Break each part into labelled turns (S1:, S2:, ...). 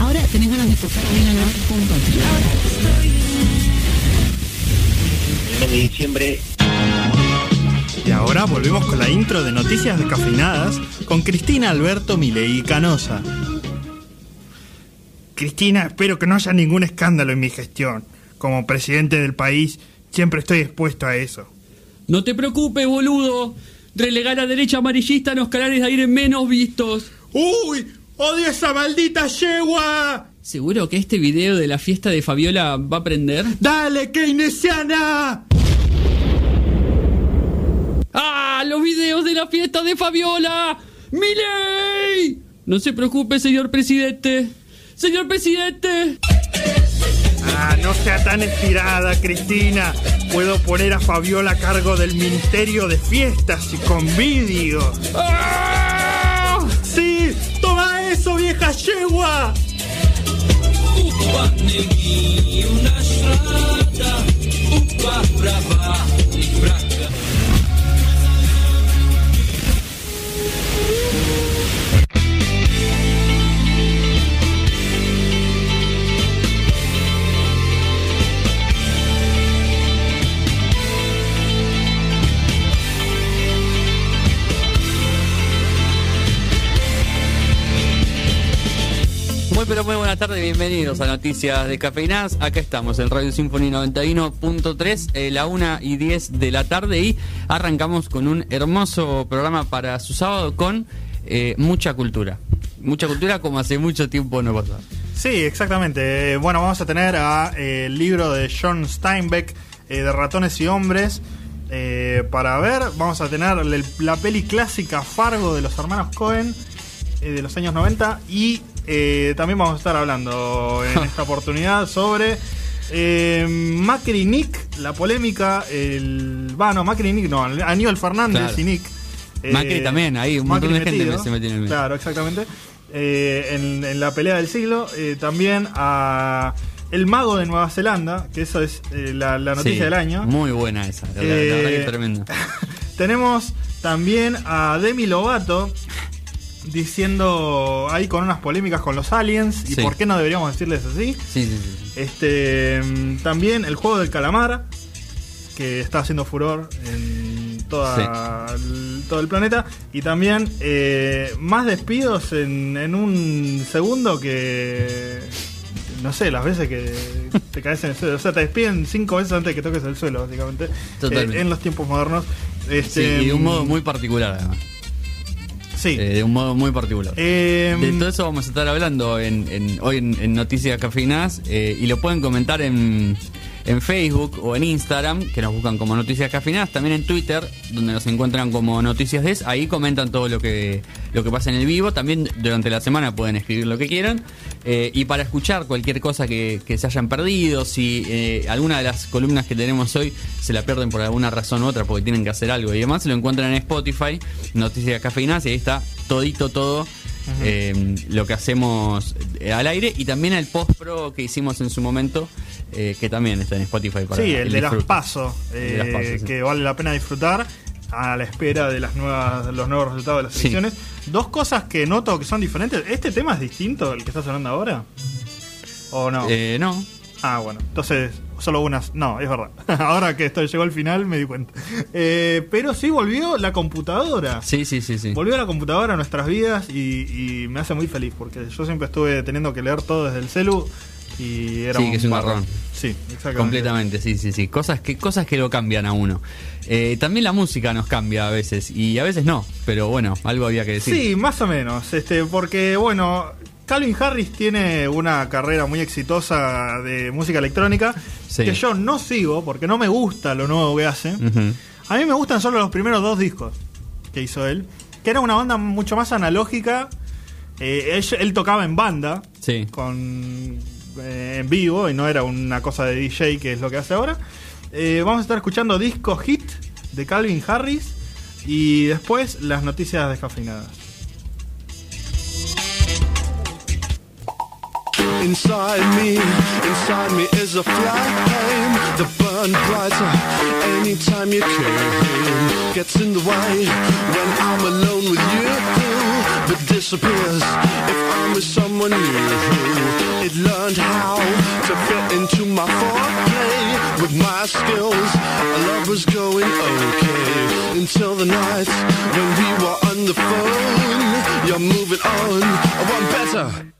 S1: Ahora tenés ganas de tocar bien a la punto.
S2: El mes de diciembre
S3: Y ahora volvemos con la intro de Noticias Descafeinadas con Cristina Alberto Milei Canosa. Cristina, espero que no haya ningún escándalo en mi gestión. Como presidente del país, siempre estoy expuesto a eso.
S4: No te preocupes, boludo. Relegar a derecha amarillista en los canales de aire menos vistos.
S3: ¡Uy! ¡Odio esa maldita yegua!
S4: ¿Seguro que este video de la fiesta de Fabiola va a prender?
S3: ¡Dale, keynesiana!
S4: ¡Ah! ¡Los videos de la fiesta de Fabiola! ¡Miley! No se preocupe, señor presidente. ¡Señor presidente!
S3: Ah, no sea tan estirada, Cristina. Puedo poner a Fabiola a cargo del Ministerio de Fiestas y con vídeos.
S4: ¡Ah!
S3: ¡Sí! ¡Toma eso, vieja yegua!
S4: Muy pero muy buenas tardes, bienvenidos a Noticias de Cafeinadas. Acá estamos en Radio Symphony 91.3, eh, la 1 y 10 de la tarde y arrancamos con un hermoso programa para su sábado con eh, mucha cultura. Mucha cultura como hace mucho tiempo no pasaba.
S3: Sí, exactamente. Eh, Bueno, vamos a tener a, el libro de John Steinbeck de Ratones y Hombres. para ver, vamos a tener la peli clásica Fargo de los hermanos Cohen de los años 90 y eh, también vamos a estar hablando en esta oportunidad sobre eh, Macri y Nick, la polémica, el... Va, no, Macri y Nick, no, Aníbal Fernández
S4: Claro.
S3: y Nick. Eh,
S4: Macri también, ahí un montón de gente se metió en el medio.
S3: Claro, exactamente. Eh, en, en la pelea del siglo, eh, también a El Mago de Nueva Zelanda, que eso es la, la noticia
S4: Sí,
S3: del año.
S4: Muy buena esa, la, la verdad que es tremenda.
S3: Tenemos también a Demi Lovato diciendo ahí con unas polémicas con los aliens y
S4: Sí.
S3: por qué no deberíamos decirles así.
S4: Sí, sí, sí.
S3: Este mm, también el juego del calamar que está haciendo furor en toda el- todo el planeta y también eh, más despidos en, en un segundo que no sé las veces que te caes en el suelo o sea te despiden cinco veces antes de que toques el suelo básicamente eh, en los tiempos modernos
S4: Sí,
S3: este
S4: y de un modo muy particular además.
S3: Sí
S4: Eh, de un modo muy particular.
S3: Eh,
S4: De todo eso vamos a estar hablando en, en- hoy en, en Noticias Cafeinadas eh, y lo pueden comentar en, en Facebook o en Instagram, que nos buscan como Noticias Cafeinadas, también en Twitter, donde nos encuentran como Noticias Des, ahí comentan todo lo que, lo que pasa en el vivo, también durante la semana pueden escribir lo que quieran, eh, y para escuchar cualquier cosa que, que se hayan perdido, si eh, alguna de las columnas que tenemos hoy se la pierden por alguna razón u otra, porque tienen que hacer algo y demás, lo encuentran en Spotify, Noticias Cafeinadas, y ahí está todito todo eh, lo que hacemos eh, al aire y también el post pro que hicimos en su momento eh, que también está en Spotify para
S3: sí el de las paso
S4: El de las PASO, sí.
S3: que vale la pena disfrutar a la espera de las nuevas los nuevos resultados de las
S4: Sí.
S3: elecciones dos cosas que noto que son diferentes. Este tema es distinto al que está sonando ahora o no
S4: Eh, no.
S3: Ah bueno. Entonces solo unas no es verdad. Ahora que esto llegó al final me di cuenta. Eh, pero sí volvió la computadora.
S4: Sí sí sí sí.
S3: Volvió la computadora a nuestras vidas y, y me hace muy feliz porque yo siempre estuve teniendo que leer todo desde el celu y era
S4: Sí, que es un garrón.
S3: Sí, exactamente.
S4: completamente sí sí sí. Cosas que cosas que lo cambian a uno. Eh, también la música nos cambia a veces y a veces no pero bueno algo había que decir.
S3: Sí, más o menos. Este, porque bueno, Calvin Harris tiene una carrera muy exitosa de música electrónica
S4: Sí.
S3: que yo no sigo porque no me gusta lo nuevo que hace. A mí me gustan solo los primeros dos discos que hizo él, que era una banda mucho más analógica. Eh, él, él tocaba en banda,
S4: Sí.
S3: con eh, en vivo y no era una cosa de DJ que es lo que hace ahora. Eh, vamos a estar escuchando disco hit de Calvin Harris y después las noticias descafeinadas.
S5: Inside me, inside me is a flame that burn brighter anytime you came. Gets in the way when I'm alone with you, but disappears if I'm with someone new. It learned how to fit into my foreplay with my skills. Love was going okay until the night when we were on the phone. You're moving on, I want better.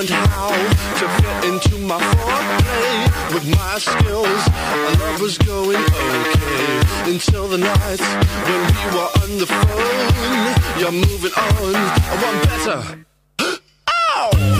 S5: Learned how to fit into my foreplay with my skills. I love was going okay until the night when we were on the phone. You're moving on, I want better. Oh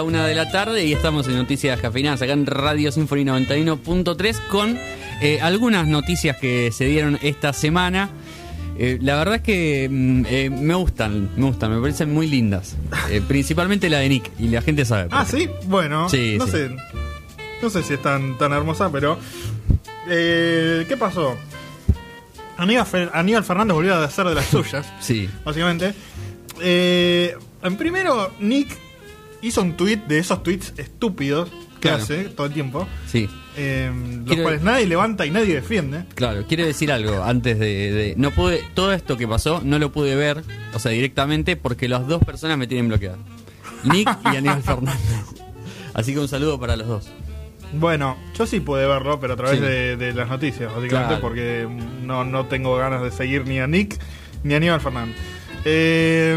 S4: la una de la tarde y estamos en Noticias Cafeinadas acá en Radio Sinfonía 91.3 con eh, algunas noticias que se dieron esta semana. Eh, la verdad es que mm, eh, me gustan, me gustan, me parecen muy lindas. Principalmente la de Nick, y la gente sabe.
S3: Ah, sí, bueno,
S4: Sí,
S3: no
S4: sí.
S3: sé. No sé si es tan, tan hermosa, pero. ¿Qué pasó? Aníbal, Fer- Aníbal Fernández volvió a hacer de las suyas,
S4: Sí,
S3: básicamente. Eh, en primero, Nick hizo un tweet de esos tweets estúpidos que
S4: Claro.
S3: hace todo el tiempo,
S4: sí.
S3: eh, los
S4: Quiero-
S3: cuales nadie levanta y nadie defiende.
S4: Claro, quiero decir algo antes de, de- no pude todo esto que pasó no lo pude ver, o sea, directamente porque las dos personas me tienen bloqueado. Nick y Aníbal Fernández. Así que un saludo para los dos.
S3: Bueno, yo sí pude verlo, pero a través
S4: Sí.
S3: de, de las noticias, básicamente,
S4: Claro.
S3: porque no, no tengo ganas de seguir ni a Nick ni a Aníbal Fernández. Eh,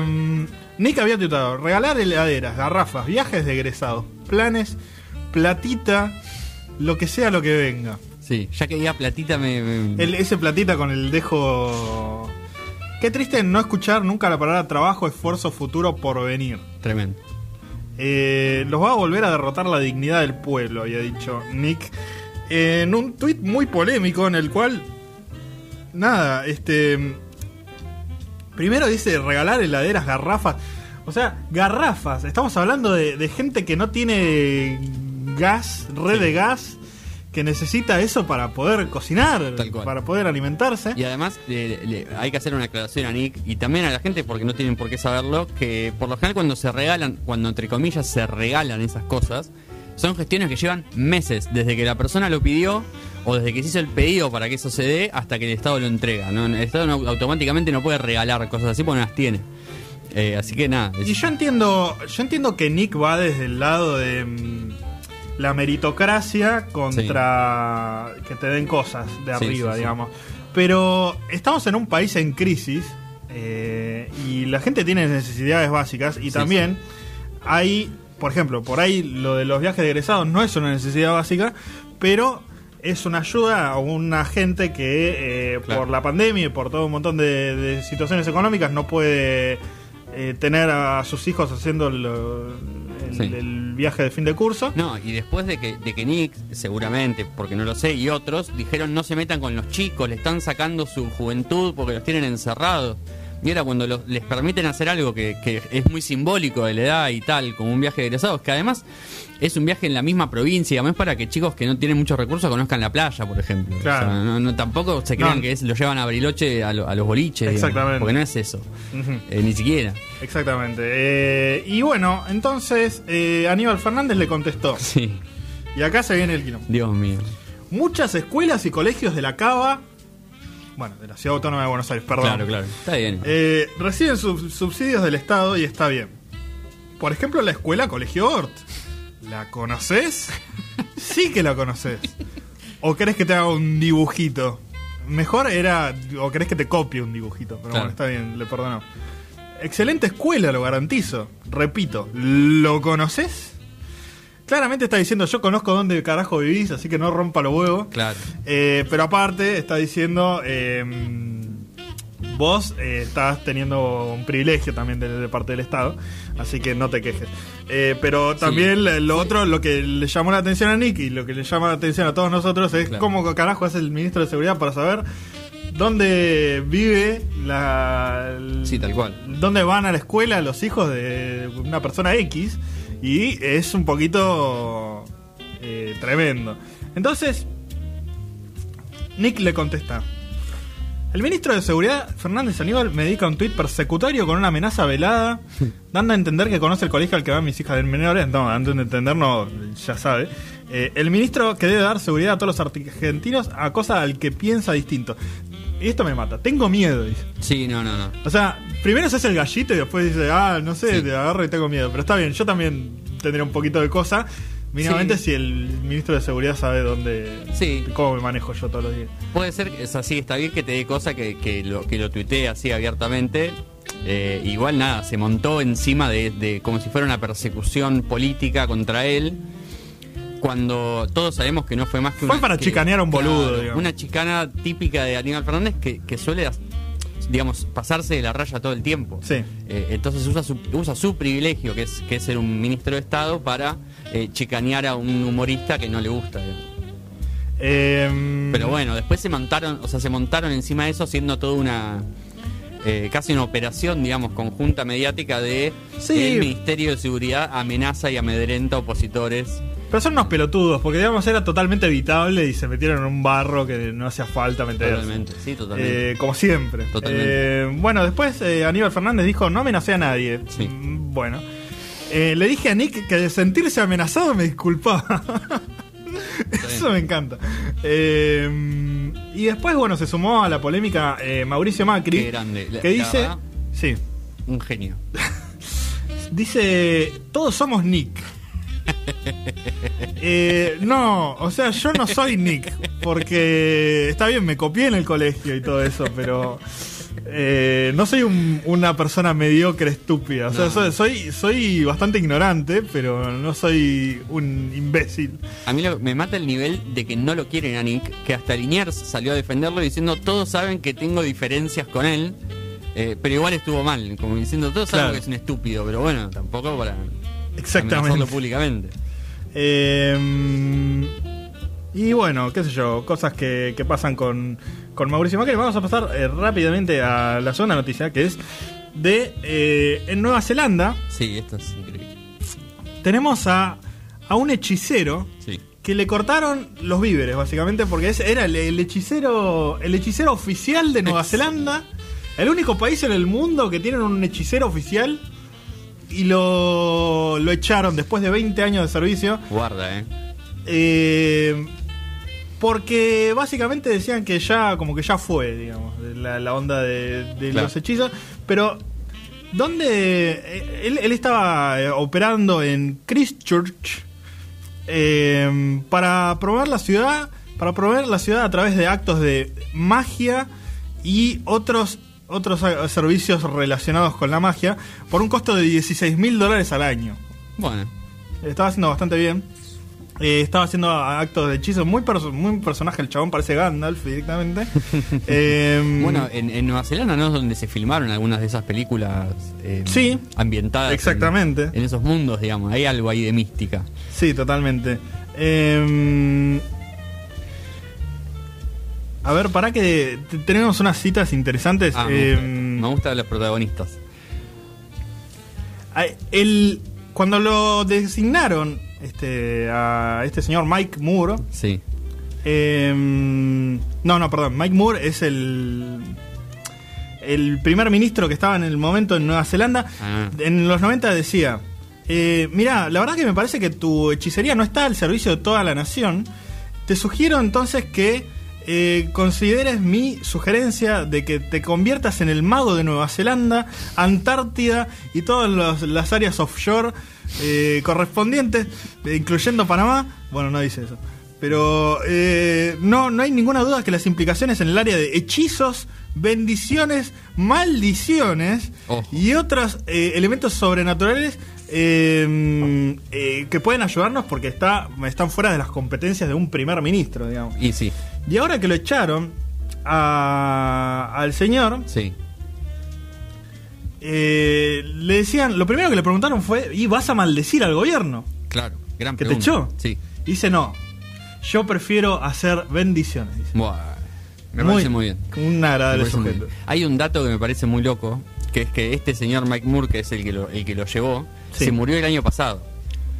S3: Nick había tuitado, regalar heladeras, garrafas, viajes de egresados, planes, platita, lo que sea lo que venga.
S4: Sí, ya que diga platita me, me-
S3: El- ese platita con el dejo... Qué triste no escuchar nunca la palabra trabajo, esfuerzo, futuro, por venir.
S4: tremendo.
S3: Eh, los va a volver a derrotar la dignidad del pueblo, había dicho Nick. En un tuit muy polémico en el cual. Nada, este. Primero dice regalar heladeras, garrafas. O sea, garrafas. Estamos hablando de, de gente que no tiene gas, red de gas, que necesita eso para poder cocinar,
S4: Tal cual.
S3: para poder alimentarse.
S4: Y además le- hay que hacer una aclaración a Nick y también a la gente porque no tienen por qué saberlo, que por lo general cuando se regalan, cuando entre comillas se regalan esas cosas, son gestiones que llevan meses, desde que la persona lo pidió o desde que se hizo el pedido para que eso se dé hasta que el Estado lo entrega. ¿no? El Estado no- automáticamente no puede regalar cosas así porque no las tiene. Eh, así que nada. es-
S3: Y yo entiendo, yo entiendo que Nick va desde el lado de mm, la meritocracia contra que te den cosas de
S4: Sí,
S3: arriba,
S4: sí,
S3: digamos. Pero estamos en un país en crisis eh, y la gente tiene necesidades básicas y también hay, por ejemplo, por ahí lo de los viajes de egresados no es una necesidad básica, pero es una ayuda a una gente que eh,
S4: Claro.
S3: por la pandemia y por todo un montón de, de situaciones económicas no puede eh, tener a sus hijos haciendo lo- el,
S4: Sí.
S3: el viaje de fin de curso.
S4: No, y después de que, de que Nick, seguramente, porque no lo sé, y otros, dijeron no se metan con los chicos, le están sacando su juventud porque los tienen encerrados. Y ahora cuando les permiten hacer algo que, que es muy simbólico de la edad y tal, como un viaje de egresados, que además es un viaje en la misma provincia, además para que chicos que no tienen muchos recursos conozcan la playa, por ejemplo.
S3: Claro.
S4: O sea, no, no- tampoco se crean
S3: No.
S4: que es, lo llevan a Bariloche a, lo- a los boliches, digamos,
S3: Exactamente.
S4: porque no es eso, eh, ni siquiera.
S3: Exactamente. Eh, y bueno, entonces eh, Aníbal Fernández le contestó.
S4: Sí,
S3: Y acá se viene el quilombo.
S4: Dios mío.
S3: Muchas escuelas y colegios de la Cava, bueno, de la Ciudad Autónoma de Buenos Aires, perdón,
S4: Claro, claro. Está bien.
S3: eh, reciben sub- subsidios del Estado y está bien. Por ejemplo, la escuela Colegio Ort. ¿La conoces? Sí que la conoces. ¿O querés que te haga un dibujito? Mejor era. ¿O querés que te copie un dibujito? Pero
S4: Claro.
S3: bueno, está bien, le perdono. Excelente escuela, lo garantizo. Repito, ¿lo conoces? Claramente está diciendo, yo conozco dónde carajo vivís, así que no rompa los huevos.
S4: Claro.
S3: Eh, pero aparte está diciendo, eh, vos eh, estás teniendo un privilegio también de, de parte del Estado, así que no te quejes. Eh, pero también lo otro, lo que le llamó la atención a Nick y lo que le llama la atención a todos nosotros es
S4: Claro.
S3: cómo carajo hace el ministro de Seguridad para saber dónde vive la...
S4: Sí, tal cual.
S3: Dónde van a la escuela los hijos de una persona X y es un poquito eh, tremendo. Entonces, Nick le contesta. El ministro de Seguridad, Fernández Aníbal, me dedica un tuit persecutorio con una amenaza velada, dando a entender que conoce el colegio al que van mis hijas de menores. No, dando a entender, no, ya sabe. Eh, el ministro que debe dar seguridad a todos los argentinos a cosa al que piensa distinto. Y esto me mata. Tengo miedo, dice.
S4: Sí, no, no, no.
S3: O sea, primero se hace el gallito y después dice, ah, no sé,
S4: Sí.
S3: te agarro y tengo miedo. Pero está bien, yo también tendría un poquito de cosa. Mínimamente
S4: Sí.
S3: si el ministro de Seguridad sabe dónde.
S4: Sí.
S3: cómo me manejo yo todos los días.
S4: Puede ser, que- es así, está bien que te dé cosa que, que lo, que lo tuitee así abiertamente. Eh, igual nada, se montó encima de, de como si fuera una persecución política contra él. Cuando todos sabemos que no fue más que
S3: Fue
S4: una.
S3: para
S4: que-
S3: chicanear a un boludo.
S4: Una chicana típica de Aníbal Fernández que, que suele, digamos, pasarse de la raya todo el tiempo.
S3: Sí.
S4: Eh, entonces usa su, usa su privilegio, que es, que es ser un ministro de Estado, para eh, chicanear a un humorista que no le gusta.
S3: Eh,
S4: Pero bueno, después se montaron, o sea, se montaron encima de eso haciendo toda una eh, casi una operación, digamos, conjunta mediática de
S3: Sí.
S4: el Ministerio de Seguridad amenaza y amedrenta opositores.
S3: Pero son unos pelotudos, porque digamos era totalmente evitable y se metieron en un barro que no hacía falta meterse.
S4: Totalmente, sí, totalmente.
S3: Eh, como siempre.
S4: Totalmente.
S3: Eh, bueno, después eh, Aníbal Fernández dijo, no amenacé a nadie.
S4: Sí.
S3: Mm, Bueno. Le dije a Nick que de sentirse amenazado me disculpaba. Eso me encanta. Y después, bueno, se sumó a la polémica Mauricio Macri.
S4: Qué grande. La-
S3: Que dice...
S4: verdad,
S3: Sí.
S4: un genio.
S3: Dice, todos somos Nick. Eh, no, o sea, yo no soy Nick, porque está bien, me copié en el colegio y todo eso, pero eh, no soy un- una persona mediocre estúpida. O sea,
S4: No.
S3: soy, soy, soy bastante ignorante, pero no soy un imbécil.
S4: A mí lo- me mata el nivel de que no lo quieren a Nick, que hasta Liniers salió a defenderlo diciendo todos saben que tengo diferencias con él, eh, pero igual estuvo mal, como diciendo todos saben que es un estúpido, pero bueno, tampoco para
S3: Exactamente.
S4: públicamente.
S3: Eh, y bueno, qué sé yo, cosas que, que pasan con, con Mauricio Macri. Vamos a pasar eh, rápidamente a la segunda noticia, que es de eh, en Nueva Zelanda
S4: Sí, esto es increíble.
S3: tenemos a, a un hechicero
S4: Sí.
S3: que le cortaron los víveres, básicamente, porque ese era el, el hechicero el hechicero oficial de Nueva Zelanda, el único país en el mundo que tienen un hechicero oficial. Y lo, lo echaron después de 20 años de servicio.
S4: Guarda, eh.
S3: Eh, porque básicamente decían que ya, como que ya fue, digamos, la, la onda de, de
S4: Claro.
S3: los hechizos. Pero, ¿dónde? eh, Él, él estaba eh, operando en Christchurch eh, para probar la ciudad, para probar la ciudad a través de actos de magia y otros otros eh, servicios relacionados con la magia por un costo de 16 mil dólares al año.
S4: Bueno,
S3: Estaba haciendo bastante bien. Eh, estaba haciendo actos de hechizo. Muy, perso- muy personaje, el chabón parece Gandalf directamente. Eh,
S4: bueno en, en Nueva Zelanda, ¿no? Es donde se filmaron algunas de esas películas eh,
S3: Sí,
S4: ambientadas. en-
S3: exactamente.
S4: En, esos mundos, digamos. Hay algo ahí de mística.
S3: Sí, totalmente. A ver, para que tenemos unas citas interesantes.
S4: Ah,
S3: Eh,
S4: me, gusta, me gustan los protagonistas.
S3: El, cuando lo designaron este, a este señor Mike Moore,
S4: Sí.
S3: Eh, no, no, perdón. Mike Moore es el el primer ministro que estaba en el momento en Nueva Zelanda.
S4: Ah.
S3: En los 90 decía, eh, mira, la verdad que me parece que tu hechicería no está al servicio de toda la nación. Te sugiero entonces que eh, consideres mi sugerencia de que te conviertas en el mago de Nueva Zelanda, Antártida y todas los- las áreas offshore eh, correspondientes, eh, incluyendo Panamá. Bueno, no dice eso. Pero eh, no, no hay ninguna duda que las implicaciones en el área de hechizos, bendiciones, maldiciones y otros eh, elementos sobrenaturales eh, eh, que pueden ayudarnos porque está, están fuera de las competencias de un primer ministro, digamos.
S4: Y sí,
S3: Y ahora que lo echaron a- al señor,
S4: sí.
S3: eh, le decían, lo primero que le preguntaron fue, ¿y vas a maldecir al gobierno?
S4: Claro. Gran
S3: ¿Que te
S4: pregunta.
S3: echó?
S4: Sí.
S3: Y dice, no, yo prefiero hacer bendiciones. dice.
S4: Buah, me parece muy bien.
S3: Un agradable
S4: muy
S3: sujeto.
S4: Hay un dato que me parece muy loco, que es que este señor Mike Moore, que es el que lo, el que lo llevó,
S3: Sí.
S4: se murió el año pasado.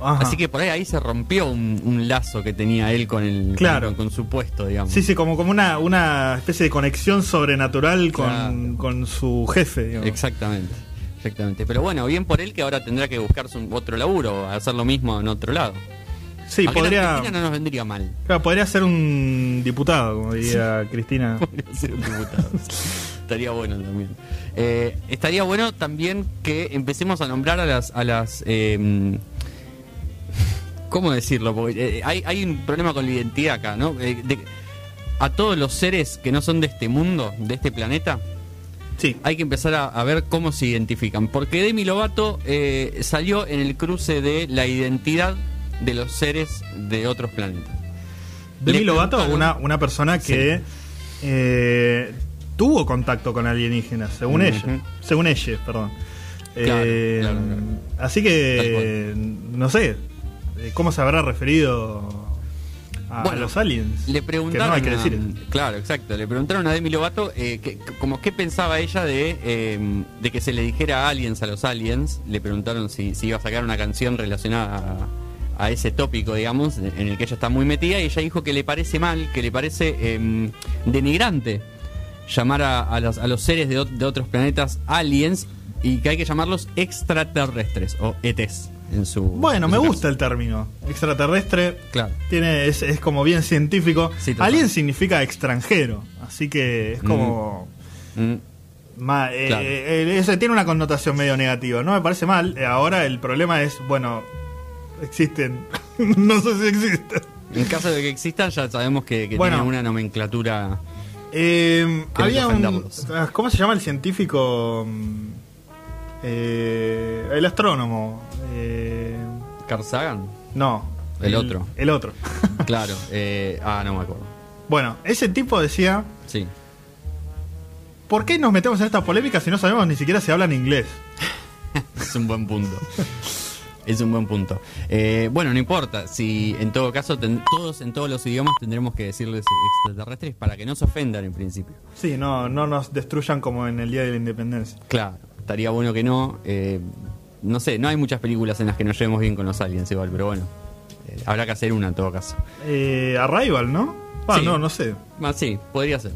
S3: Ajá.
S4: Así que por ahí ahí se rompió un, un lazo que tenía él con el
S3: Claro.
S4: con, con su puesto, digamos.
S3: Sí, sí, como, como una, una especie de conexión sobrenatural con,
S4: Claro.
S3: con su jefe. digamos.
S4: Exactamente. Exactamente. Pero bueno, bien por él que ahora tendrá que buscarse un, otro laburo, hacer lo mismo en otro lado.
S3: Sí,
S4: Aunque
S3: podría,
S4: no nos vendría mal.
S3: claro, podría ser un diputado, como diría Cristina.
S4: Podría ser un diputado. estaría bueno también. Eh, estaría bueno también que empecemos a nombrar a las. A las eh, ¿Cómo decirlo? Porque eh, hay, hay un problema con la identidad acá, ¿no? Eh, de- a todos los seres que no son de este mundo, de este planeta,
S3: Sí,
S4: hay que empezar a, a ver cómo se identifican. Porque Demi Lovato eh, salió en el cruce de la identidad de los seres de otros planetas.
S3: Demi
S4: Le
S3: Lovato, una, una persona que tuvo contacto con alienígenas, según
S4: Ujú.
S3: ella. Según ella, perdón.
S4: Claro, claro, claro.
S3: Así que, no sé, ¿cómo se habrá referido a
S4: Bueno,
S3: los aliens?
S4: Le
S3: Que
S4: preguntaron.
S3: no hay que
S4: a-
S3: decir.
S4: claro, exacto. Le preguntaron a Demi Lovato eh, que, como qué pensaba ella de, eh, de que se le dijera aliens a los aliens. Le preguntaron si, si iba a sacar una canción relacionada a, a ese tópico, digamos, en el que ella está muy metida. Y ella dijo que le parece mal, que le parece eh, denigrante llamar a, a los, a los seres de, de otros planetas aliens y que hay que llamarlos extraterrestres o ETs en su.
S3: Bueno,
S4: en
S3: me
S4: su
S3: gusta
S4: caso.
S3: el término. Extraterrestre.
S4: Claro.
S3: Tiene, es, es como bien científico.
S4: Sí.
S3: Alien significa extranjero. Así que es como.
S4: Mm.
S3: ma- eh,
S4: Claro.
S3: eh, ese tiene una connotación medio negativa. No me parece mal. Eh, ahora el problema es, bueno, existen. no sé si existen.
S4: En caso de que existan, ya sabemos que, que
S3: Bueno.
S4: tienen una nomenclatura.
S3: Eh,
S4: que
S3: había un. ¿Cómo se llama el científico? Mm, eh, el astrónomo. Eh,
S4: Carl Sagan.
S3: no.
S4: El otro.
S3: El otro.
S4: Claro. eh, ah, no me acuerdo.
S3: bueno, ese tipo decía.
S4: Sí.
S3: ¿Por qué nos metemos en esta polémica si no sabemos ni siquiera si hablan inglés?
S4: Es un buen punto. Es un buen punto. Eh, bueno, no importa. Si en todo caso, ten- todos en todos los idiomas tendremos que decirles extraterrestres para que no se ofendan en principio.
S3: Sí, no, no nos destruyan como en el Día de la Independencia.
S4: Claro. Estaría bueno que no. eh, no sé, no hay muchas películas en las que nos llevemos bien con los aliens igual, pero bueno. eh, habrá que hacer una en todo caso.
S3: Eh, Arrival, ¿no? Ah,
S4: Sí.
S3: no, no sé.
S4: Ah, sí, podría ser.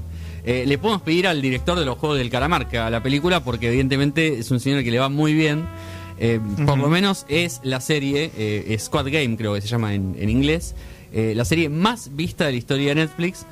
S4: Eh, le podemos pedir al director de los Juegos del Calamar que haga la película porque evidentemente es un señor que le va muy bien. Eh, Por lo menos es la serie, eh, Squad Game creo que se llama en, en inglés, la serie más vista de la historia de Netflix.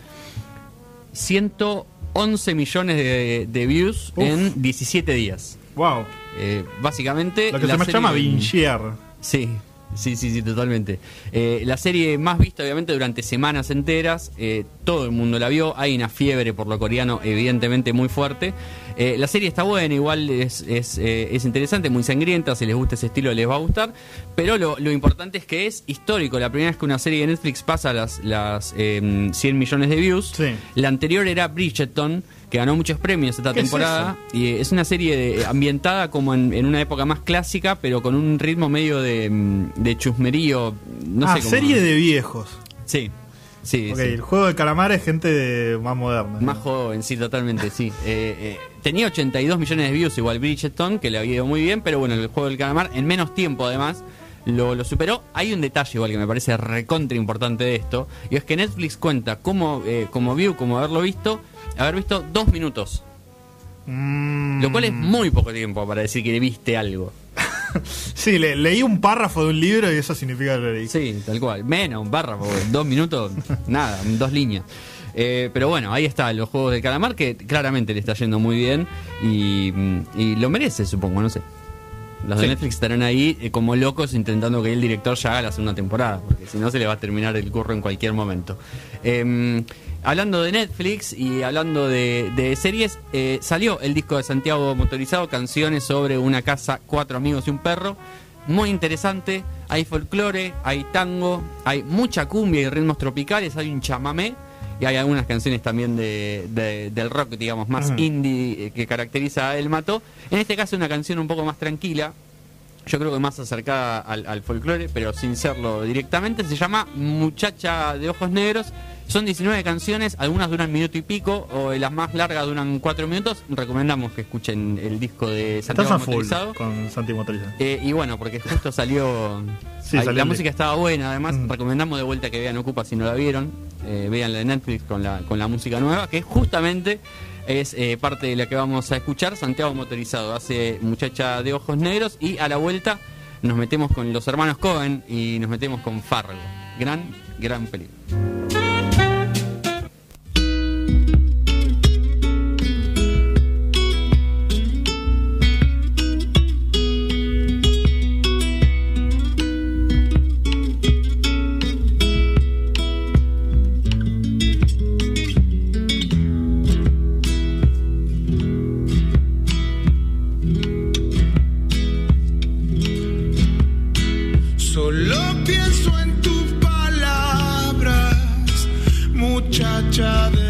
S4: 111 millones de, de views
S3: Uf.
S4: en 17 días.
S3: Wow.
S4: Eh, básicamente...
S3: Lo que
S4: la
S3: se me llama bingear.
S4: Sí, sí, sí, sí, totalmente. Eh, la serie más vista, obviamente, durante semanas enteras. eh, todo el mundo la vio. Hay una fiebre por lo coreano, evidentemente, muy fuerte. Eh, la serie está buena, igual es, es, eh, es interesante, muy sangrienta. Si les gusta ese estilo, les va a gustar. Pero lo, lo importante es que es histórico. La primera vez que una serie de Netflix pasa las, las eh, 100 millones de views.
S3: Sí.
S4: La anterior era Bridgerton, que ganó muchos premios esta
S3: ¿Qué es
S4: temporada. y eh, es una serie de- ambientada como en, en una época más clásica, pero con un ritmo medio de, mm, de chusmerío. No
S3: ah,
S4: sé cómo.
S3: serie de viejos.
S4: Sí, sí,
S3: el juego de calamar es gente de- más moderna.
S4: Más joven, sí, totalmente, sí. Eh, eh, tenía 82 millones de views igual Bridgerton, que le había ido muy bien, pero bueno, el juego del calamar, en menos tiempo además, lo, lo superó. Hay un detalle igual que me parece recontra importante de esto, y es que Netflix cuenta como, eh, como view, como haberlo visto, haber visto dos minutos.
S3: Mm.
S4: Lo cual es muy poco tiempo para decir que viste algo.
S3: Sí, le- leí un párrafo de un libro y eso significa que lo leí.
S4: Sí, tal cual. Menos, un párrafo, dos minutos, nada, dos líneas. Eh, pero bueno, ahí está, los juegos de calamar que claramente le está yendo muy bien y, y lo merece, supongo, no sé. Los de
S3: Sí.
S4: Netflix estarán ahí eh, como locos intentando que el director ya haga la segunda temporada, porque si no se le va a terminar el curro en cualquier momento. Eh, hablando de Netflix y hablando de, de series, eh, salió el disco de Santiago Motorizado, canciones sobre una casa, cuatro amigos y un perro. Muy interesante, hay folclore, hay tango, hay mucha cumbia y ritmos tropicales, hay un chamamé y hay algunas canciones también de, de- del rock, digamos, más indie eh, que caracteriza a El Mato. En este caso una canción un poco más tranquila, yo creo que más acercada al, al folclore, pero sin serlo directamente. Se llama Muchacha de Ojos Negros. Son 19 canciones, algunas duran minuto y pico, o las más largas duran 4 minutos. Recomendamos que escuchen el disco de
S3: Estás
S4: Santiago
S3: full
S4: Motorizado.
S3: con Santi Motorizado.
S4: Eh, y bueno, porque justo salió.
S3: Sí,
S4: ahí,
S3: salió
S4: la música estaba buena, además.
S3: Mm.
S4: Recomendamos de vuelta que vean Ocupa si no la vieron. Eh, vean la de Netflix con la, con la música nueva, que justamente es eh, parte de la que vamos a escuchar. Santiago Motorizado hace Muchacha de Ojos Negros. Y a la vuelta nos metemos con los hermanos Cohen y nos metemos con Fargo. Gran, gran película.
S6: Palabras, muchacha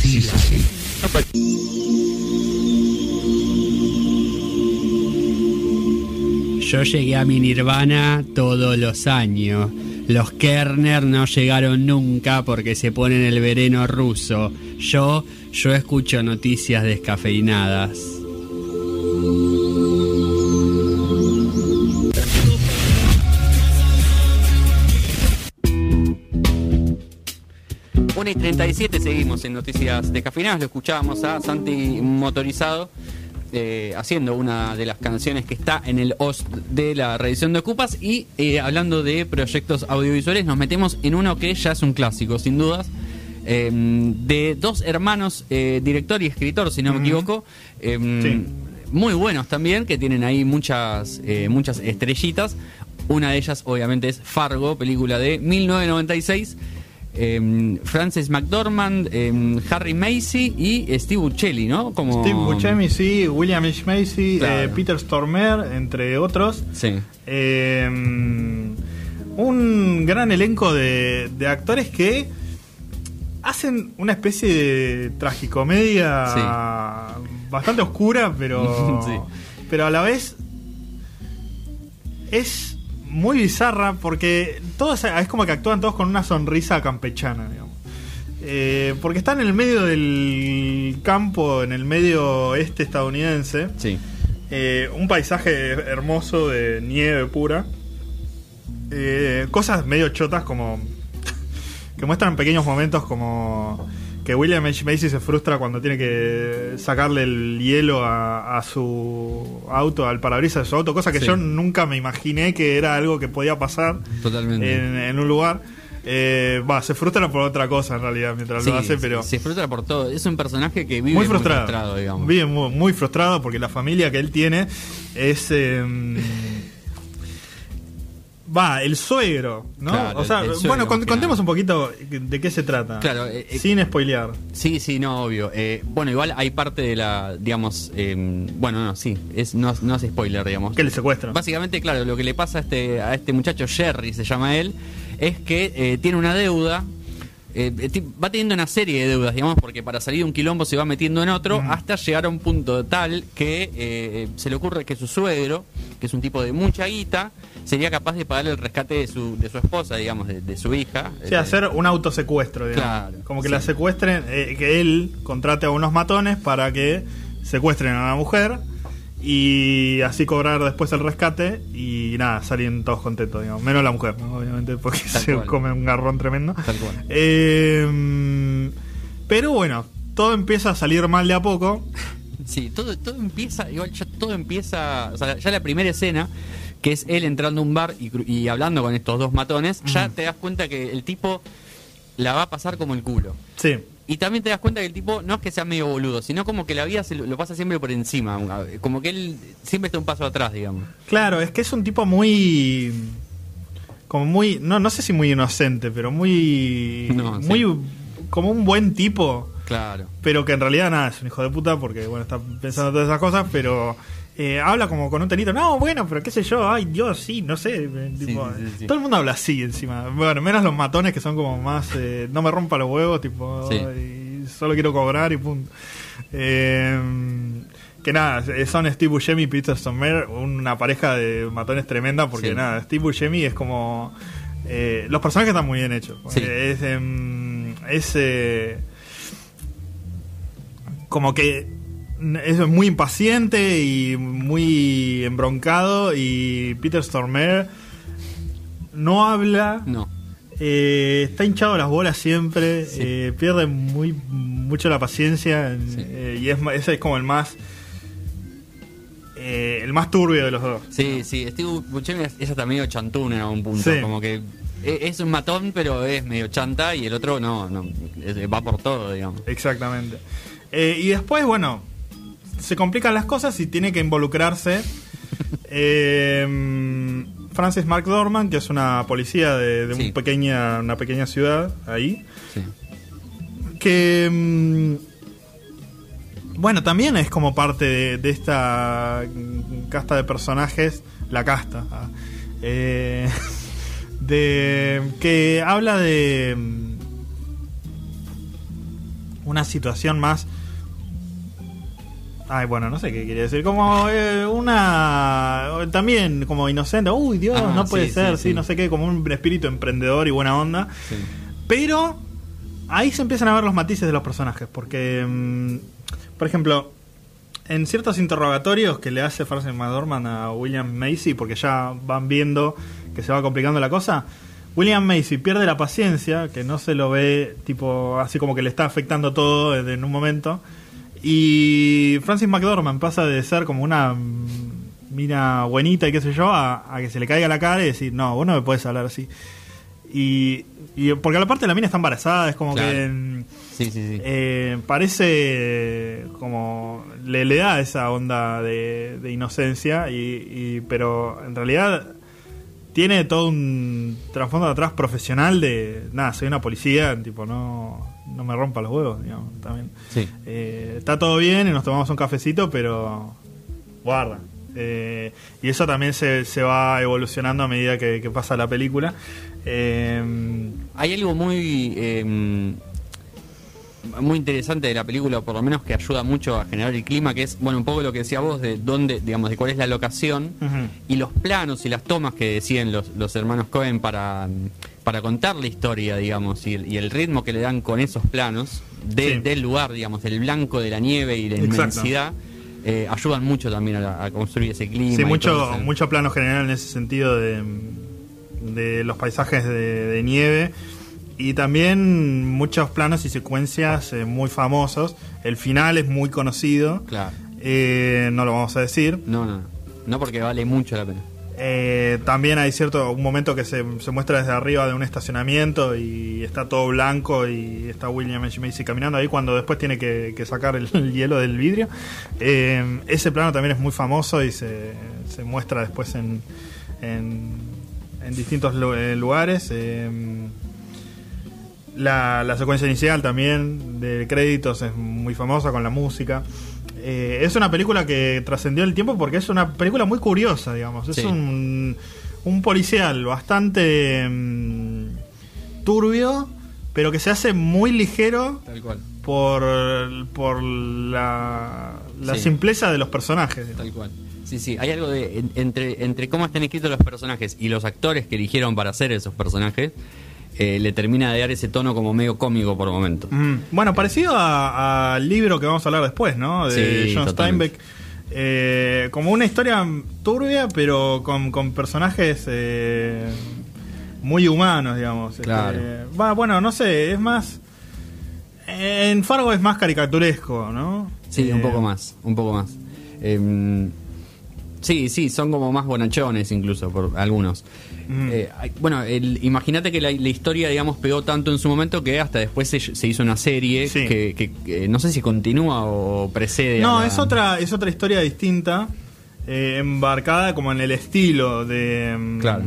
S7: Obvio, Lucila.
S1: Yo llegué a mi nirvana todos los años. Los Kerner no llegaron nunca porque se ponen el vereno ruso. Yo, yo escucho noticias descafeinadas.
S4: Una y 37 seguimos en Noticias Descafeinadas. Lo escuchábamos a Santi Motorizado eh, haciendo una de las canciones que está en el host de la reedición de Ocupas. Y eh, hablando de proyectos audiovisuales, nos metemos en uno que ya es un clásico, sin dudas. eh, de dos hermanos, eh, director y escritor, si no me equivoco.
S3: Sí.
S4: Muy buenos también, que tienen ahí muchas, muchas estrellitas. Una de ellas, obviamente, es Fargo, película de 1996. Eh, Frances McDormand, eh, Harry Macy y Steve Buscemi, ¿no? Como...
S3: Steve Buscemi, sí, William H. Macy,
S4: Claro.
S3: eh, Peter Stormer, entre otros.
S4: Sí.
S3: Eh, un gran elenco de, de actores que hacen una especie de tragicomedia bastante oscura, pero,
S4: Sí.
S3: pero a la vez es muy bizarra porque todos es como que actúan todos con una sonrisa campechana, digamos. Eh, porque están en el medio del campo, en el medio este estadounidense.
S4: Sí.
S3: Eh, un paisaje hermoso de nieve pura. eh, cosas medio chotas como que muestran pequeños momentos como que William H. Macy se frustra cuando tiene que sacarle el hielo a, a su auto, al parabrisas de su auto, cosa que
S4: Sí.
S3: yo nunca me imaginé que era algo que podía pasar
S4: Totalmente.
S3: en, en un lugar. Eh, Va, se frustra por otra cosa en realidad mientras
S4: Sí,
S3: lo hace, pero
S4: Se frustra por todo. Es un personaje que vive
S3: muy frustrado.
S4: digamos.
S3: Vive muy, muy frustrado porque la familia que él tiene es. eh, Va, el suegro, ¿no?
S4: Claro,
S3: o sea,
S4: suegro,
S3: bueno, contemos un poquito de qué se trata.
S4: Claro, eh, eh,
S3: sin spoilear.
S4: Sí, sí, no, obvio. Eh, bueno, igual hay parte de la, digamos, eh, bueno, no, sí, es, no, no es spoiler, digamos.
S3: Que le secuestran.
S4: Básicamente, claro, lo que le pasa a este, a este muchacho, Jerry se llama él, es que eh, tiene una deuda. eh, eh, va teniendo una serie de deudas, digamos, porque para salir de un quilombo se va metiendo en otro, hasta llegar a un punto tal que eh, se le ocurre que su suegro, que es un tipo de mucha guita, sería capaz de pagar el rescate de su, de su esposa, digamos, de, de su hija.
S3: Sí,
S4: Eh,
S3: hacer un autosecuestro, digamos.
S4: Claro,
S3: Como que
S4: sí.
S3: la secuestren, eh, que él contrate a unos matones para que secuestren a la mujer y así cobrar después el rescate y nada, salen todos contentos, digamos. Menos la mujer, ¿no? obviamente, porque
S4: Tal
S3: se
S4: cual.
S3: come un garrón tremendo.
S4: Tal cual.
S3: Eh, pero bueno, todo empieza a salir mal de a poco.
S4: Sí, todo, todo empieza, igual ya todo empieza, o sea, ya la primera escena, que es él entrando a un bar y, y hablando con estos dos matones, ya te das cuenta que el tipo la va a pasar como el culo.
S3: Sí.
S4: Y también te das cuenta que el tipo no es que sea medio boludo, sino como que la vida se lo, lo pasa siempre por encima, como que él siempre está un paso atrás, digamos.
S3: Claro, es que es un tipo muy. Como muy. No, no sé si muy inocente, pero muy.
S4: No, sí.
S3: muy. Como un buen tipo.
S4: Claro.
S3: Pero que en realidad nada, es un hijo de puta porque, bueno, está pensando todas esas cosas, pero. Eh, habla como con un tenito, no, bueno, pero qué sé yo, ay Dios, sí, no sé. eh,
S4: Sí,
S3: tipo,
S4: sí, sí, sí.
S3: Todo el mundo habla así encima. Bueno, menos los matones que son como más, eh, no me rompa los huevos, tipo, y solo quiero cobrar y punto. Eh, que nada, son Steve Buscemi y Peter Stormare, una pareja de matones tremenda, porque nada, Steve Buscemi es como... los personajes están muy bien hechos. Es, em, es como que es muy impaciente y muy embroncado y Peter Stormare no habla
S4: No.
S3: eh, está hinchado las bolas siempre,
S4: Sí.
S3: eh, pierde muy mucho la paciencia en-
S4: Sí.
S3: eh, y es, ese es como el más eh, el más turbio de los dos.
S4: Sí, sí, Steve Buscemi es, hasta medio chantún en algún punto,
S3: Sí.
S4: como que e- es un matón, pero es medio chanta y el otro no, no, es- va por todo, digamos.
S3: Exactamente. Y después, bueno, se complican las cosas y tiene que involucrarse eh, Francis McDormand, que es una policía de, de un
S4: Sí.
S3: pequeña, una pequeña ciudad ahí,
S4: Sí.
S3: que mm, bueno también es como parte de, de esta casta de personajes la casta ah, eh, de que habla de mm, una situación más Ay, bueno, no sé qué quería decir. Como eh, una. También como inocente. Uy, Dios,
S4: Ah,
S3: no puede
S4: sí,
S3: ser.
S4: sí,
S3: no sé qué. Como un espíritu emprendedor y buena onda.
S4: Sí.
S3: Pero ahí se empiezan a ver los matices de los personajes. Porque, mm, por ejemplo, en ciertos interrogatorios que le hace Francis McDormand a William Macy, porque ya van viendo que se va complicando la cosa, William Macy pierde la paciencia, que no se lo ve tipo así como que le está afectando todo desde en un momento. Y Francis McDormand pasa de ser como una mina buenita y qué sé yo, a, a que se le caiga la cara y decir, no, vos no me puedes hablar así. Y, y porque a la parte la mina está embarazada, es como
S4: Claro.
S3: que
S4: Sí, sí, sí.
S3: eh, parece como le, le da esa onda de, de inocencia, y, y- pero en realidad tiene todo un trasfondo de atrás profesional de, nada, soy una policía, tipo, no, no me rompa los huevos, digamos, también.
S4: Sí.
S3: Eh, está todo bien y nos tomamos un cafecito, pero guarda. Eh, y eso también se, se va evolucionando a medida que, que pasa la película. Eh,
S4: Hay algo muy eh, muy interesante de la película, o por lo menos que ayuda mucho a generar el clima, que es bueno un poco lo que decía vos de dónde, digamos, de cuál es la locación y los planos y las tomas que deciden los, los hermanos Cohen para, para contar la historia, digamos, y, y el ritmo que le dan con esos planos de-
S3: Sí.
S4: del lugar, digamos, del blanco de la nieve y la inmensidad. eh, ayudan mucho también a, la- a construir ese clima.
S3: Sí, mucho, mucho plano general en ese sentido de, de los paisajes de, de nieve y también muchos planos y secuencias eh, muy famosos. El final es muy conocido,
S4: Claro.
S3: eh, no lo vamos a decir.
S4: No, no. No porque vale mucho la pena.
S3: Eh, también hay cierto un momento que se, se muestra desde arriba de un estacionamiento y está todo blanco y está William H. Macy caminando ahí cuando después tiene que, sacar el, el hielo del vidrio. Eh, ese plano también es muy famoso y se, se muestra después en, en, distintos eh, lugares. La, la secuencia inicial también de créditos es muy famosa con la música. Eh, es una película que trascendió el tiempo porque es una película muy curiosa, digamos. Es
S4: Sí.
S3: un, un policial bastante mm, turbio, pero que se hace muy ligero
S4: Tal cual.
S3: por, por la, la
S4: Sí.
S3: simpleza de los personajes.
S4: Tal cual. Sí, sí, hay algo de en- entre, entre cómo están escritos los personajes y los actores que eligieron para hacer esos personajes, eh, le termina de dar ese tono como medio cómico por momentos.
S3: Mm, Bueno, parecido al libro que vamos a hablar después, ¿no? De
S4: Sí,
S3: John
S4: totalmente.
S3: Steinbeck. Eh, como una historia turbia, pero con, con personajes eh, muy humanos, digamos. Este,
S4: Claro.
S3: va, bueno, no sé, es más. En Fargo es más caricaturesco, ¿no?
S4: Sí,
S3: Eh,
S4: un poco más, un poco más. Sí, sí, son como más bonachones incluso por algunos.
S3: Mm.
S4: Eh, bueno, imagínate que la, la historia, digamos, pegó tanto en su momento que hasta después se, se hizo una serie
S3: Sí.
S4: que, que- que no sé si continúa o precede. a
S3: No,
S4: la-
S3: es otra, es otra historia distinta, eh, embarcada como en el estilo de, mm,
S4: Claro.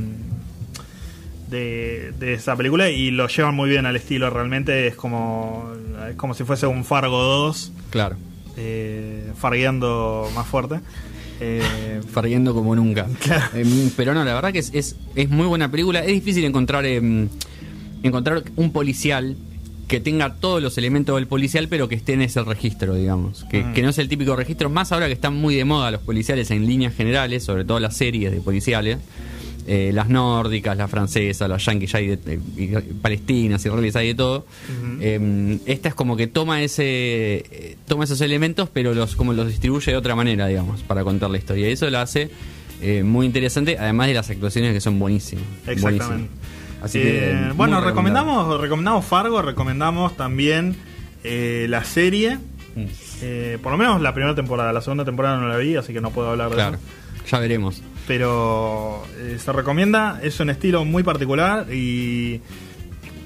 S3: de, de esa película y lo llevan muy bien al estilo. Realmente es como, es como si fuese un Fargo 2,
S4: Claro,
S3: eh, fargueando más fuerte. Eh,
S4: farguiendo como nunca.
S3: Claro.
S4: Em, pero no, la verdad que es, es, es muy buena película. Es difícil encontrar em, encontrar un policial que tenga todos los elementos del policial, pero que esté en ese registro, digamos. Que,
S3: Mm.
S4: que no es el típico registro, más ahora que están muy de moda los policiales en líneas generales, sobre todo las series de policiales. Eh, las nórdicas, las francesas, las yanquis, ya hay de, eh, y- palestinas, israelíes, hay de todo. Eh, esta es como que toma ese eh, toma esos elementos, pero los como los distribuye de otra manera, digamos, para contar la historia. Y eso lo hace eh, muy interesante, además de las actuaciones que son buenísimas.
S3: Exactamente.
S4: buenísimas. Así que,
S3: bueno, recomendamos, recomendamos Fargo, recomendamos también eh, la serie.
S4: Mm.
S3: por lo menos la primera temporada, la segunda temporada no la vi, así que no puedo hablar de
S4: Claro,
S3: eso.
S4: ya veremos.
S3: Pero eh, se recomienda, es un estilo muy particular y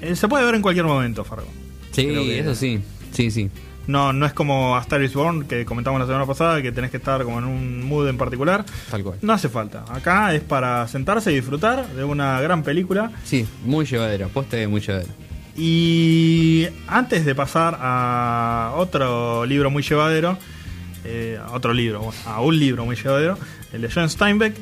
S3: eh, se puede ver en cualquier momento, Fargo.
S4: Sí,
S3: que-
S4: eso sí. Sí, sí.
S3: No, no es como A Star is Born, que comentamos la semana pasada, que tenés que estar como en un mood en particular.
S4: Tal cual.
S3: No hace falta. Acá es para sentarse y disfrutar de una gran película.
S4: Sí, muy llevadera, poste muy llevadera.
S3: Y antes de pasar a otro libro muy llevadero, eh, a otro libro, bueno, a un libro muy llevadero, el de John Steinbeck,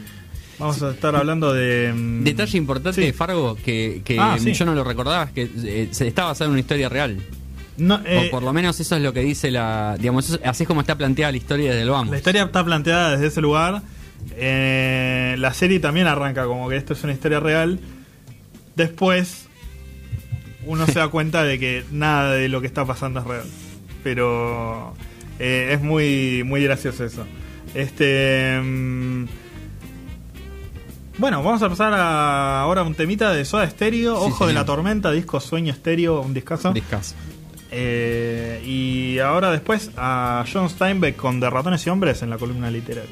S3: vamos a estar hablando de... mm,
S4: Detalle importante
S3: sí.
S4: de Fargo que, que
S3: Ah, sí.
S4: yo no lo recordaba es que eh, se está basado en una historia real.
S3: No, eh,
S4: o por lo menos eso es lo que dice la. Digamos, eso- así es como está planteada la historia desde el vamos.
S3: La historia está planteada desde ese lugar. Eh, la serie también arranca como que esto es una historia real. Después uno se da cuenta de que nada de lo que está pasando es real. Pero eh, es muy, muy gracioso eso. Este. mm, bueno, vamos a pasar a, ahora a un temita de Soda Stereo,
S4: Sí,
S3: Ojo de la Tormenta, disco Sueño Estéreo, un discazo.
S4: Discaso.
S3: Eh, y ahora después a John Steinbeck con De Ratones y Hombres en la columna literaria.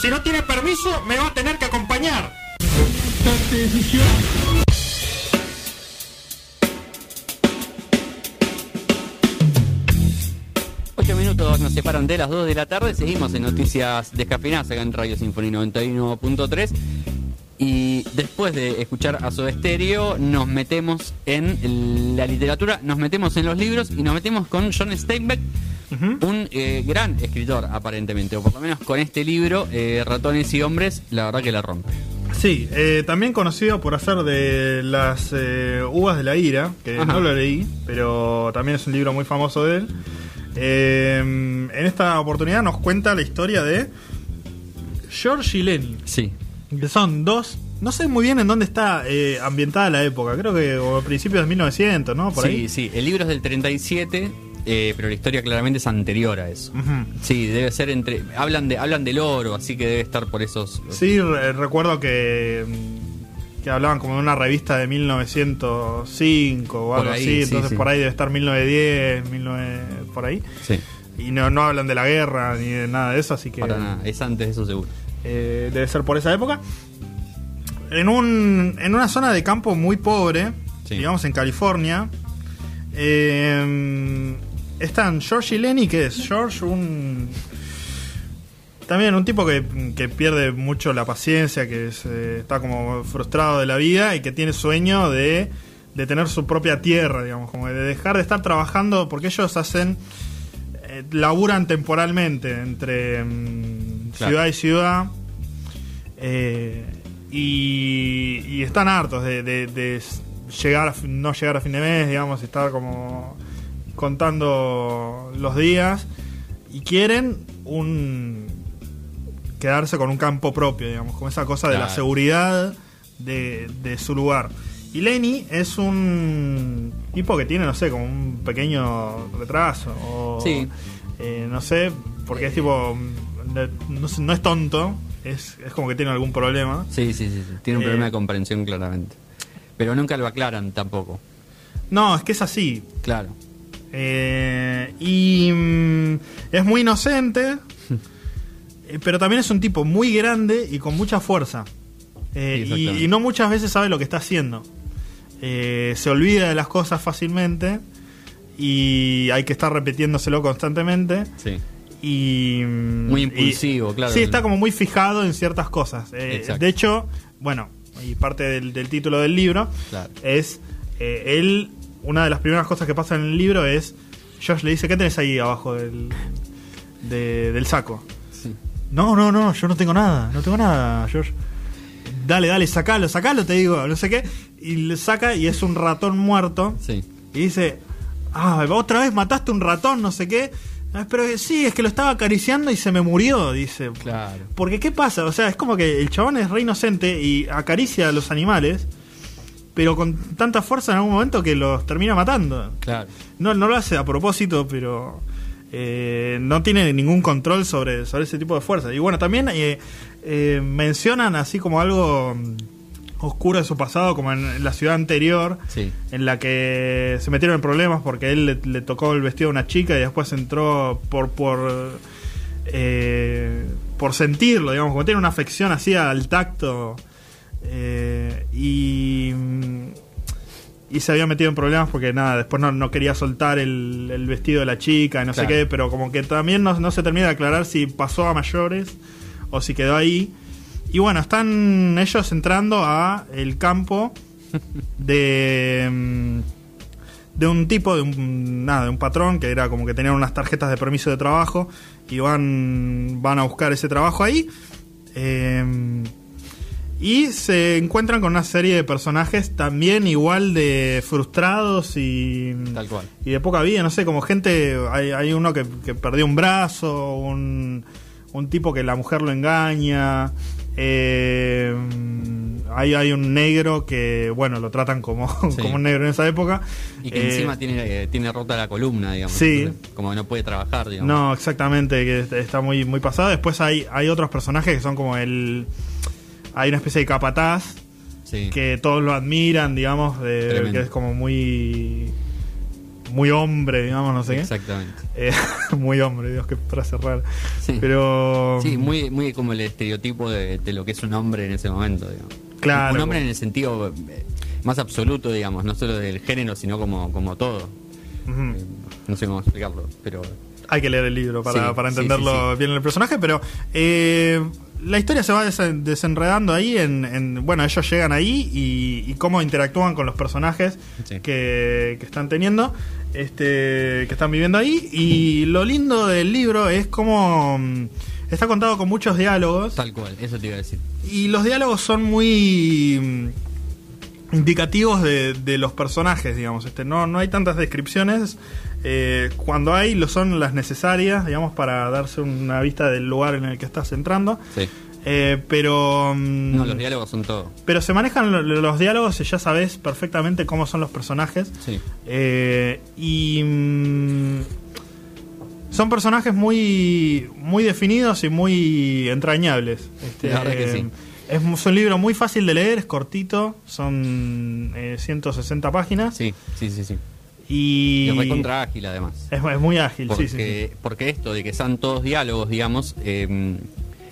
S3: Si no tiene permiso, me va a tener que acompañar.
S4: Ocho minutos nos separan de las 2 de la tarde. Seguimos en Noticias Descafeinadas acá en Radio Sinfonía 91.3. Y después de escuchar a Soda Stereo, nos metemos en la literatura, nos metemos en los libros y nos metemos con John Steinbeck, un eh, gran escritor aparentemente, o por lo menos con este libro, eh, Ratones y Hombres, la verdad que la rompe.
S3: Sí, eh, también conocido por hacer de las uvas de la ira, que
S4: Ajá.
S3: no lo leí, pero también es un libro muy famoso de él. En esta oportunidad nos cuenta la historia de George y Lenny,
S4: Sí,
S3: que son dos... No sé muy bien en dónde está eh, ambientada la época, creo que o a principios de 1900, ¿no? Por
S4: sí,
S3: ahí.
S4: sí. El libro es del 37, eh, pero la historia claramente es anterior a eso. Sí, debe ser entre. Hablan de hablan del oro, así que debe estar por esos.
S3: Sí, re- recuerdo que, mm, que hablaban como de una revista de 1905 o
S4: Por
S3: algo
S4: ahí,
S3: así,
S4: sí,
S3: entonces
S4: sí.
S3: por ahí debe estar 1910, 19, por ahí.
S4: Sí,
S3: Y no, no hablan de la guerra ni de nada de eso, así que
S4: para nada. Es antes de eso seguro.
S3: eh, debe ser por esa época. En, un, en una zona de campo muy pobre, digamos en California, eh, están George y Lenny, que es George un... También un tipo que, que pierde mucho la paciencia, que es, eh, está como frustrado de la vida y que tiene sueño de, de tener su propia tierra, digamos, como de dejar de estar trabajando, porque ellos hacen, eh, laburan temporalmente entre mm,
S4: Claro.
S3: ciudad y ciudad. eh, y, y están hartos de, de- de s- llegar a no llegar a fin de mes, digamos, estar como contando los días y quieren un quedarse con un campo propio, digamos, como esa cosa de la seguridad de, de su lugar. Y Lenny es un tipo que tiene, no sé, como un pequeño retraso. O,
S4: Sí.
S3: eh, no sé, porque es tipo. No es tonto, es, es como que tiene algún problema.
S4: Sí, sí, sí. sí. Tiene un
S3: Eh.
S4: problema de comprensión claramente. Pero nunca lo aclaran tampoco.
S3: No, es que es así.
S4: Claro.
S3: Eh, y mm, es muy inocente, eh, pero también es un tipo muy grande y con mucha fuerza. Eh, y, no muchas veces sabe lo que está haciendo. Se olvida de las cosas fácilmente y hay que estar repitiéndoselo constantemente.
S4: Sí.
S3: Y, mm,
S4: Muy
S3: y-
S4: impulsivo, claro.
S3: Sí, está como muy fijado en ciertas cosas. De hecho, bueno, y parte del, del título del libro
S4: Claro.
S3: es él, una de las primeras cosas que pasa en el libro es, Josh le dice, ¿qué tenés ahí abajo del, de- del saco?
S4: Sí.
S3: No, no, no, yo no tengo nada, no tengo nada, Josh. Dale, dale, sacalo, sacalo, te digo, no sé qué. Y le saca y es un ratón muerto.
S4: Sí.
S3: Y dice, ah, otra vez mataste un ratón, no sé qué. "Ah, Pero sí, es que lo estaba acariciando y se me murió, dice.
S4: Claro.
S3: Porque ¿qué pasa? O sea, es como que el chabón es re inocente y acaricia a los animales, pero con tanta fuerza en algún momento que los termina matando.
S4: Claro.
S3: No, no lo hace a propósito, pero eh, no tiene ningún control sobre, sobre ese tipo de fuerza. Y bueno, también eh, eh, mencionan así como algo mm, oscuro de su pasado, como en la ciudad anterior,
S4: Sí.
S3: en la que se metieron en problemas porque él le, le tocó el vestido a una chica y después entró por por eh, por sentirlo, digamos, como tiene una afección así al tacto eh, y y se había metido en problemas porque nada, después no, no quería soltar el, el vestido de la chica y no
S4: Claro.
S3: sé qué, pero como que también no, no se termina de aclarar si pasó a mayores o si quedó ahí. Y bueno, están ellos entrando a el campo de mm, de un tipo de un nada, de un patrón que era como que tenían unas tarjetas de permiso de trabajo y van van a buscar ese trabajo ahí. Eh, y se encuentran con una serie de personajes también igual de frustrados y,
S4: Tal cual.
S3: y de poca vida, no sé, como gente, hay, hay uno que, que perdió un brazo, un, un tipo que la mujer lo engaña, eh, hay, hay un negro que, bueno, lo tratan como,
S4: Sí.
S3: como un negro en esa época.
S4: Y que
S3: Eh,
S4: encima tiene, eh, tiene rota la columna, digamos.
S3: Sí.
S4: Entonces, Como que no puede trabajar, digamos.
S3: No, exactamente, que est- está muy, muy pasado. Después hay, hay otros personajes que son como el... Hay una especie de capataz
S4: Sí.
S3: que todos lo admiran, digamos, de- que es como muy muy hombre, digamos, no sé qué.
S4: Exactamente.
S3: Eh, muy hombre, Dios, qué frase rara.
S4: Sí.
S3: Pero.
S4: Sí, muy, muy como el estereotipo de, de lo que es un hombre en ese momento, digamos.
S3: Claro.
S4: Un hombre en el sentido eh, más absoluto, digamos, no solo del género, sino como, como todo. Eh, no sé cómo explicarlo, pero
S3: Hay que leer el libro para,
S4: Sí,
S3: para entenderlo
S4: sí, sí.
S3: bien el personaje, pero eh, la historia se va desen- desenredando ahí en, en- bueno, ellos llegan ahí y, y cómo interactúan con los personajes
S4: Sí.
S3: que, que están teniendo, este, que están viviendo ahí y lo lindo del libro es cómo mm, está contado con muchos diálogos
S4: tal cual, eso te iba a decir.
S3: y los diálogos son muy mm, indicativos de, de los personajes, digamos. Este, no, no hay tantas descripciones. Eh, cuando hay, lo son las necesarias, digamos, para darse una vista del lugar en el que estás entrando.
S4: Sí.
S3: Eh, pero. mm,
S4: No, los diálogos son todo.
S3: pero se manejan lo- los diálogos y ya sabes perfectamente cómo son los personajes.
S4: Sí.
S3: Eh, y mm, son personajes muy muy definidos y muy entrañables. Este,
S4: La verdad que
S3: eh,
S4: sí.
S3: Es, mu- es un libro muy fácil de leer, es cortito, son eh, 160 páginas
S4: Sí, sí, sí, sí.
S3: Y
S4: Y recontra ágil además.
S3: es, es muy ágil.
S4: Porque,
S3: sí, sí, sí.
S4: porque esto de que sean todos diálogos, digamos, eh,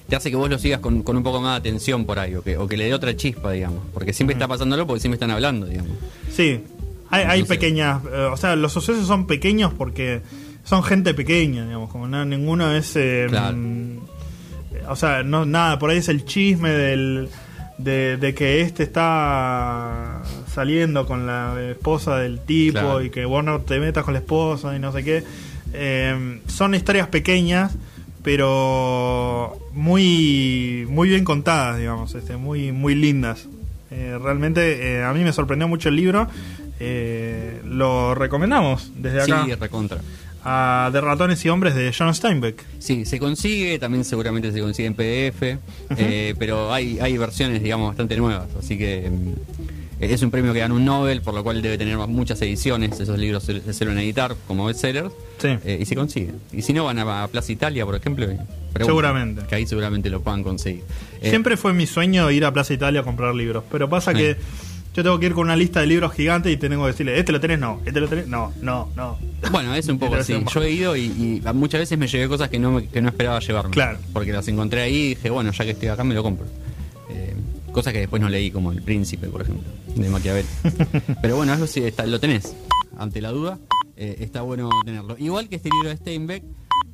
S4: te hace que vos lo sigas con, con un poco más de atención por ahí, o que, o que le dé otra chispa, digamos. Porque siempre está pasándolo porque siempre están hablando, digamos.
S3: Sí, hay, hay pequeñas, eh, o sea, los sucesos son pequeños porque son gente pequeña, digamos, como no, ninguno es, eh,
S4: Claro.
S3: mm, o sea, no nada, por ahí es el chisme del, de, de que este está saliendo con la esposa del tipo
S4: Claro.
S3: y que vos no te metas con la esposa y no sé qué. Eh, son historias pequeñas, pero muy muy bien contadas, digamos, este, muy muy lindas. Eh, realmente eh, a mí me sorprendió mucho el libro. Lo recomendamos desde acá
S4: Sí, recontra.
S3: a De ratones y hombres de John Steinbeck.
S4: Sí, se consigue, también seguramente se consigue en PDF, pero hay, hay versiones, digamos, bastante nuevas, así que mm, es un premio que dan un Nobel, por lo cual debe tener muchas ediciones, esos libros se, se suelen editar como bestsellers,
S3: Sí.
S4: eh, y se consiguen. Y si no, van a, a Plaza Italia, por ejemplo, y preguntan,
S3: Seguramente.
S4: Que ahí seguramente lo puedan conseguir. Eh,
S3: Siempre fue mi sueño ir a Plaza Italia a comprar libros, pero pasa que yo tengo que ir con una lista de libros gigante y tengo que decirle, este lo tenés, no, este lo tenés, no, no, no.
S4: Bueno, es un poco así. Yo he ido y, y muchas veces me llevé cosas que no, que no esperaba llevarme.
S3: Claro.
S4: Porque las encontré ahí y dije, bueno, ya que estoy acá me lo compro. Cosas que después no leí, como El Príncipe, por ejemplo, de Maquiavel. Pero bueno, eso sí, está, lo tenés. Ante la duda, eh, está bueno tenerlo. Igual que este libro de Steinbeck,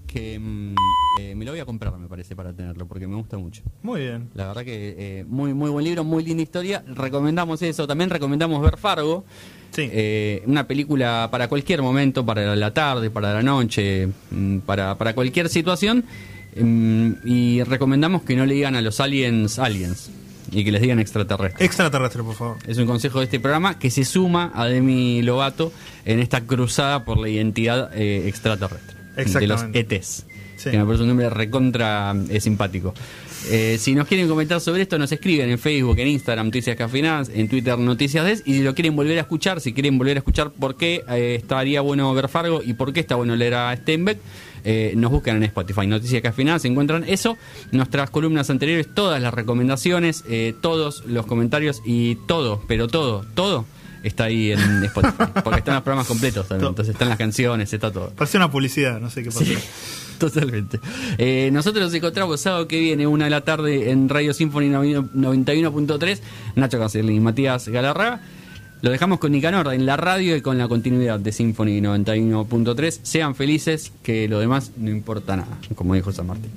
S4: que mm, eh, me lo voy a comprar, me parece, para tenerlo, porque me gusta mucho.
S3: Muy bien.
S4: La verdad que eh, muy muy buen libro, muy linda historia. Recomendamos eso. También recomendamos ver Fargo.
S3: Sí.
S4: Eh, una película para cualquier momento, para la tarde, para la noche, mm, para, para cualquier situación. Mm, y recomendamos que no le digan a los aliens aliens y que les digan extraterrestres.
S3: Extraterrestre, por favor.
S4: Es un consejo de este programa que se suma a Demi Lovato en esta cruzada por la identidad eh, extraterrestre. De los. ETs.
S3: Sí.
S4: Que me parece un nombre recontra eh, simpático. Eh, si nos quieren comentar sobre esto, nos escriben en Facebook, en Instagram, Noticias Cafinadas, en Twitter, Noticias Des. Y si lo quieren volver a escuchar, si quieren volver a escuchar por qué eh, estaría bueno ver Fargo y por qué está bueno leer a Steinbeck, eh, nos buscan en Spotify. Noticias Cafinadas, encuentran eso. Nuestras columnas anteriores, todas las recomendaciones, todos los comentarios y todo, pero todo, todo está ahí en Spotify. Porque están los programas completos también. Entonces están las canciones, está todo.
S3: Parece una publicidad, no sé qué pasa.
S4: Sí, totalmente. Eh, nosotros nos encontramos sábado que viene, una de la tarde, en Radio Symphony 91.3. Nacho Cancel y Matías Galarraga. Lo dejamos con Nicanor en la radio y con la continuidad de Symphony 91.3. Sean felices, que lo demás no importa nada, como dijo San Martín.